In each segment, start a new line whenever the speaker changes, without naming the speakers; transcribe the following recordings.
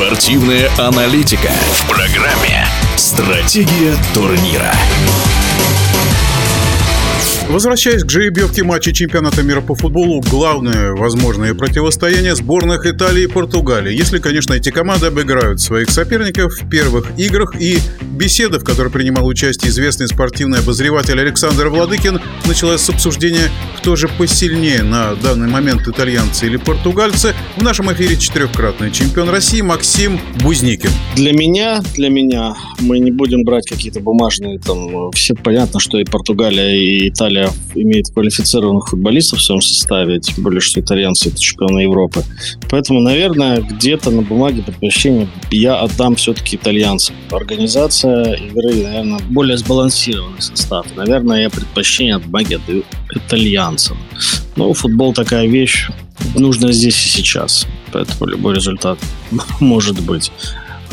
Спортивная аналитика в программе «Стратегия турнира».
Возвращаясь к жеребьевке матча чемпионата мира по футболу, главное возможное противостояние сборных Италии и Португалии. Если, конечно, эти команды обыграют своих соперников в первых играх и беседа, в которой принимал участие известный спортивный обозреватель Александр Владыкин, началась с обсуждения, кто же посильнее на данный момент итальянцы или португальцы. В нашем эфире четырехкратный чемпион России Максим Бузникин.
Для меня, для меня, мы не будем брать какие-то бумажные, там, все понятно, что и Португалия, и Италия имеет квалифицированных футболистов в своем составе, тем более, что итальянцы это чемпионы Европы. Поэтому, наверное, где-то на бумаге предпочтение я отдам все-таки итальянцам. Организация игры, наверное, более сбалансированный состав. Наверное, я предпочтение от бумаги отдаю итальянцам. Но футбол такая вещь, нужно здесь и сейчас. Поэтому любой результат может быть.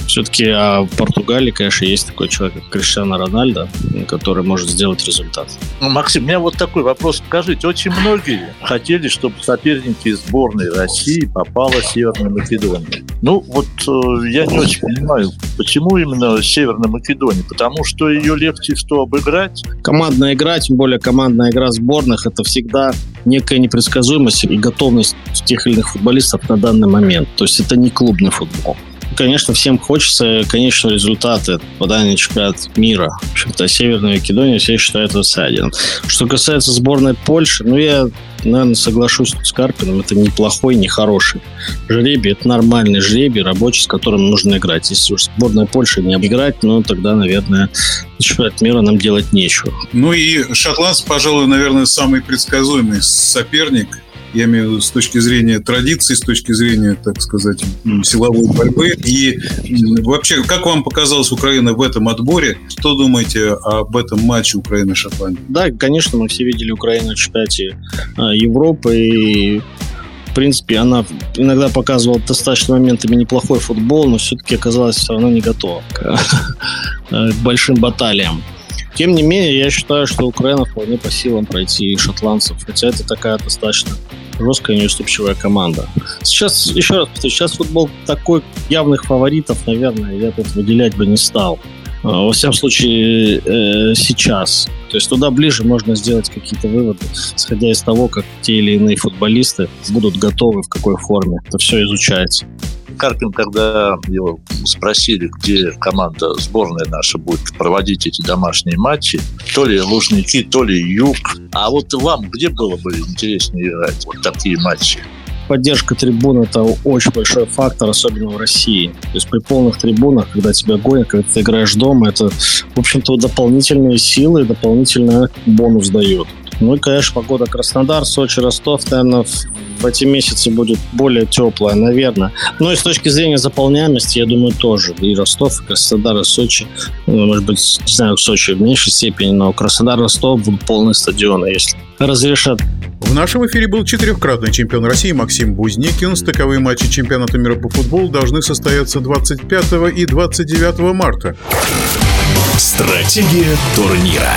Все-таки а в Португалии, конечно, есть такой человек, как Криштиану Рональдо, который может сделать результат.
Ну, Максим, у меня вот такой вопрос. Скажите, очень многие хотели, чтобы соперники сборной России попала Северная Македония. Ну, вот э, я не очень понимаю, почему именно Северная Македония? Потому что ее легче что обыграть?
Командная игра, тем более командная игра сборных, это всегда некая непредсказуемость и готовность тех или иных футболистов на данный момент. То есть это не клубный футбол конечно, всем хочется конечного результата попадания на чемпионат мира. В общем-то, Северная Македония все считают аутсайдером. Что касается сборной Польши, ну, я, наверное, соглашусь с Карпином, это неплохой, не хороший жребий. Это нормальный жребий, рабочий, с которым нужно играть. Если уж сборная Польши не обыграть, ну, тогда, наверное, чемпионат мира нам делать нечего.
Ну и шотландцы, пожалуй, наверное, самый предсказуемый соперник – я имею в виду с точки зрения традиций, с точки зрения, так сказать, силовой борьбы. И вообще, как вам показалась Украина в этом отборе? Что думаете об этом матче Украины-Шотландии?
Да, конечно, мы все видели Украину в чемпионате а, Европы, и в принципе, она иногда показывала достаточно моментами неплохой футбол, но все-таки оказалась все равно не готова к, к большим баталиям. Тем не менее, я считаю, что Украина вполне по силам пройти шотландцев, хотя это такая достаточно жесткая неуступчивая команда. Сейчас, еще раз повторю, сейчас футбол такой явных фаворитов, наверное, я тут выделять бы не стал. А, во всяком случае, э, сейчас. То есть туда ближе можно сделать какие-то выводы, исходя из того, как те или иные футболисты будут готовы, в какой форме. Это все изучается.
Карпин, когда его спросили, где команда сборная наша будет проводить эти домашние матчи, то ли Лужники, то ли Юг. А вот вам где было бы интереснее играть вот такие матчи?
поддержка трибун это очень большой фактор, особенно в России. То есть при полных трибунах, когда тебя гонят, когда ты играешь дома, это, в общем-то, дополнительные силы, дополнительный бонус дает. Ну и, конечно, погода Краснодар, Сочи, Ростов, наверное, в эти месяцы будет более теплая, наверное. Но и с точки зрения заполняемости, я думаю, тоже. И Ростов, и Краснодар, и Сочи. Ну, может быть, не знаю, в Сочи в меньшей степени, но Краснодар, Ростов будут полные стадионы, если разрешат.
В нашем эфире был четырехкратный чемпион России Максим Бузникин. Стыковые матчи чемпионата мира по футболу должны состояться 25 и 29 марта.
Стратегия турнира.